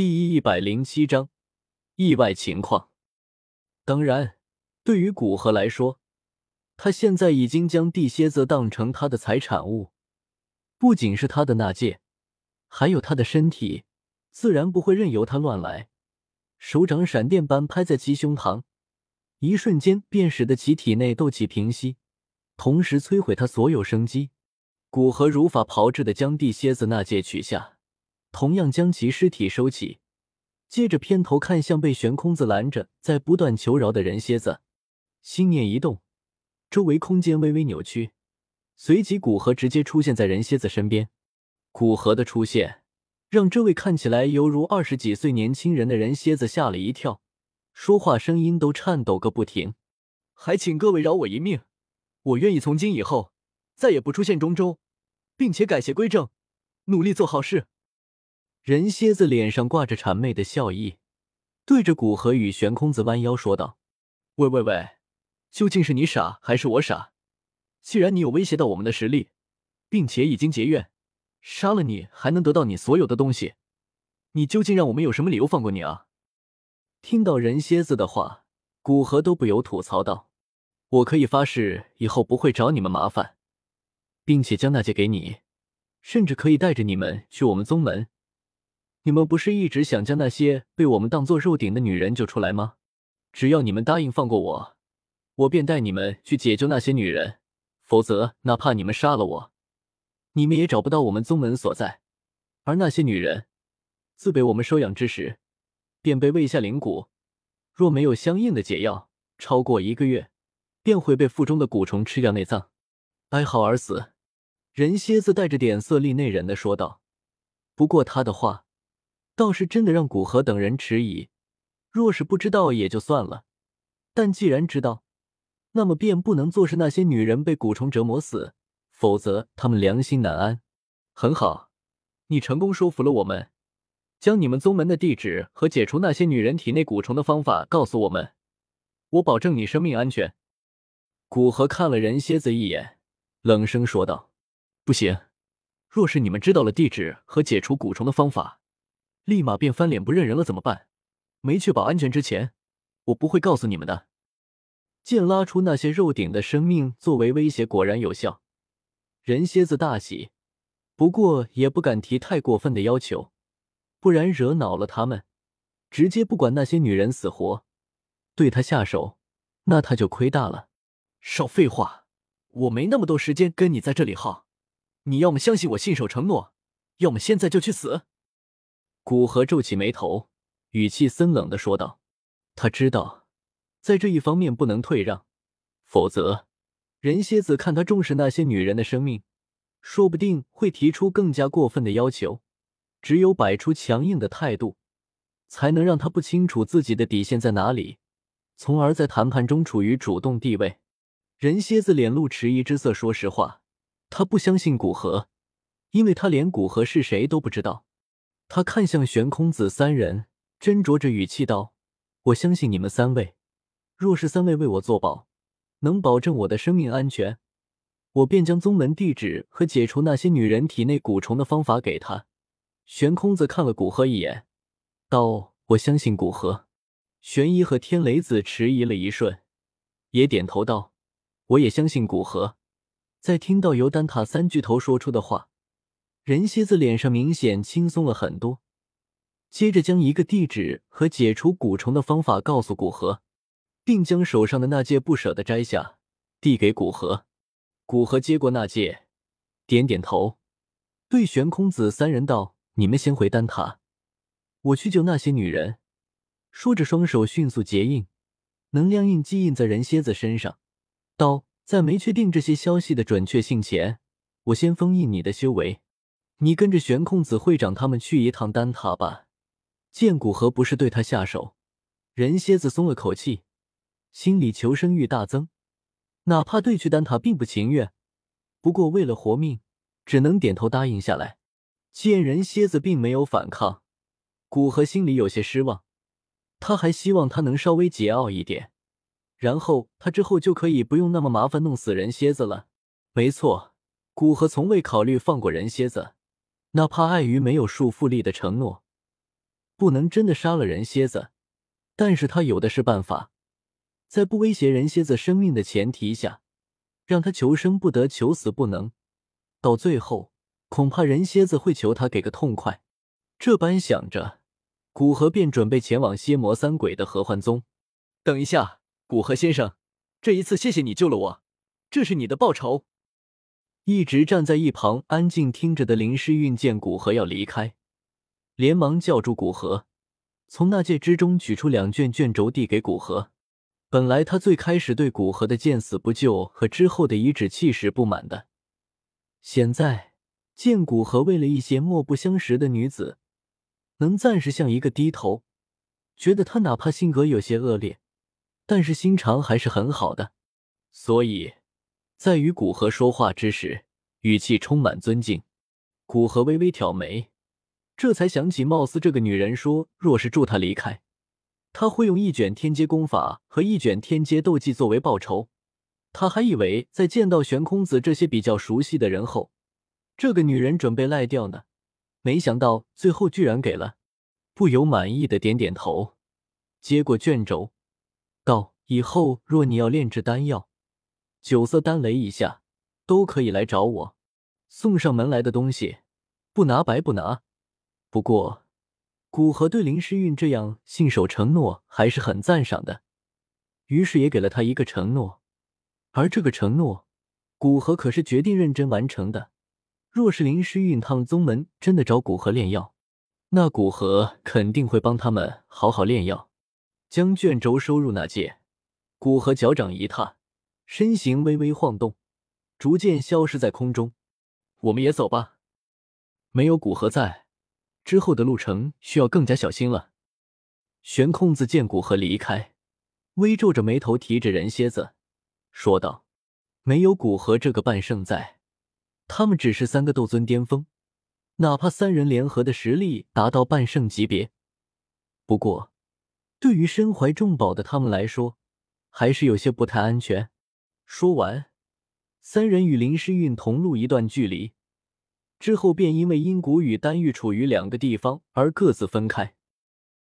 第一百零七章意外情况。当然，对于古河来说，他现在已经将地蝎子当成他的财产物，不仅是他的纳戒，还有他的身体，自然不会任由他乱来。手掌闪电般拍在其胸膛，一瞬间便使得其体内斗气平息，同时摧毁他所有生机。古河如法炮制的将地蝎子纳戒取下。同样将其尸体收起，接着偏头看向被悬空子拦着，在不断求饶的人蝎子，心念一动，周围空间微微扭曲，随即古河直接出现在人蝎子身边。古河的出现让这位看起来犹如二十几岁年轻人的人蝎子吓了一跳，说话声音都颤抖个不停。还请各位饶我一命，我愿意从今以后再也不出现中州，并且改邪归正，努力做好事。人蝎子脸上挂着谄媚的笑意，对着古河与悬空子弯腰说道：“喂喂喂，究竟是你傻还是我傻？既然你有威胁到我们的实力，并且已经结怨，杀了你还能得到你所有的东西，你究竟让我们有什么理由放过你啊？”听到人蝎子的话，古河都不由吐槽道：“我可以发誓以后不会找你们麻烦，并且将那戒给你，甚至可以带着你们去我们宗门。”你们不是一直想将那些被我们当做肉顶的女人救出来吗？只要你们答应放过我，我便带你们去解救那些女人。否则，哪怕你们杀了我，你们也找不到我们宗门所在。而那些女人，自被我们收养之时，便被喂下灵蛊。若没有相应的解药，超过一个月，便会被腹中的蛊虫吃掉内脏，哀嚎而死。人蝎子带着点色厉内荏的说道。不过他的话。倒是真的让古河等人迟疑。若是不知道也就算了，但既然知道，那么便不能坐视那些女人被蛊虫折磨死，否则他们良心难安。很好，你成功说服了我们，将你们宗门的地址和解除那些女人体内蛊虫的方法告诉我们，我保证你生命安全。古河看了人蝎子一眼，冷声说道：“不行，若是你们知道了地址和解除蛊虫的方法。”立马便翻脸不认人了，怎么办？没确保安全之前，我不会告诉你们的。见拉出那些肉顶的生命作为威胁果然有效，人蝎子大喜，不过也不敢提太过分的要求，不然惹恼了他们，直接不管那些女人死活，对他下手，那他就亏大了。少废话，我没那么多时间跟你在这里耗，你要么相信我信守承诺，要么现在就去死。古河皱起眉头，语气森冷的说道：“他知道，在这一方面不能退让，否则，人蝎子看他重视那些女人的生命，说不定会提出更加过分的要求。只有摆出强硬的态度，才能让他不清楚自己的底线在哪里，从而在谈判中处于主动地位。”人蝎子脸露迟疑之色，说实话，他不相信古河，因为他连古河是谁都不知道。他看向悬空子三人，斟酌着语气道：“我相信你们三位，若是三位为我作保，能保证我的生命安全，我便将宗门地址和解除那些女人体内蛊虫的方法给他。”悬空子看了古河一眼，道：“我相信古河。”玄一和天雷子迟疑了一瞬，也点头道：“我也相信古河。”在听到由丹塔三巨头说出的话。人蝎子脸上明显轻松了很多，接着将一个地址和解除蛊虫的方法告诉古河，并将手上的那戒不舍得摘下，递给古河。古河接过那戒，点点头，对悬空子三人道：“你们先回丹塔，我去救那些女人。”说着，双手迅速结印，能量印记印在人蝎子身上，道：“在没确定这些消息的准确性前，我先封印你的修为。”你跟着玄空子会长他们去一趟丹塔吧。见古河不是对他下手，人蝎子松了口气，心里求生欲大增。哪怕对去丹塔并不情愿，不过为了活命，只能点头答应下来。见人蝎子并没有反抗，古河心里有些失望。他还希望他能稍微桀骜一点，然后他之后就可以不用那么麻烦弄死人蝎子了。没错，古河从未考虑放过人蝎子。哪怕碍于没有束缚力的承诺，不能真的杀了人蝎子，但是他有的是办法，在不威胁人蝎子生命的前提下，让他求生不得，求死不能。到最后，恐怕人蝎子会求他给个痛快。这般想着，古河便准备前往蝎魔三鬼的合欢宗。等一下，古河先生，这一次谢谢你救了我，这是你的报酬。一直站在一旁安静听着的林诗韵见古河要离开，连忙叫住古河，从那戒之中取出两卷卷轴递给古河。本来他最开始对古河的见死不救和之后的颐指气使不满的，现在见古河为了一些莫不相识的女子，能暂时向一个低头，觉得他哪怕性格有些恶劣，但是心肠还是很好的，所以。在与古河说话之时，语气充满尊敬。古河微微挑眉，这才想起，貌似这个女人说，若是助他离开，他会用一卷天阶功法和一卷天阶斗技作为报酬。他还以为在见到悬空子这些比较熟悉的人后，这个女人准备赖掉呢，没想到最后居然给了，不由满意的点点头，接过卷轴，道：“以后若你要炼制丹药。”九色丹雷以下都可以来找我，送上门来的东西不拿白不拿。不过，古河对林诗韵这样信守承诺还是很赞赏的，于是也给了他一个承诺。而这个承诺，古河可是决定认真完成的。若是林诗韵他们宗门真的找古河炼药，那古河肯定会帮他们好好炼药。将卷轴收入那界，古河脚掌一踏。身形微微晃动，逐渐消失在空中。我们也走吧，没有古河在，之后的路程需要更加小心了。悬空子见古河离开，微皱着眉头，提着人蝎子说道：“没有古河这个半圣在，他们只是三个斗尊巅峰，哪怕三人联合的实力达到半圣级别，不过对于身怀重宝的他们来说，还是有些不太安全。”说完，三人与林诗韵同路一段距离，之后便因为阴谷与丹玉处于两个地方而各自分开。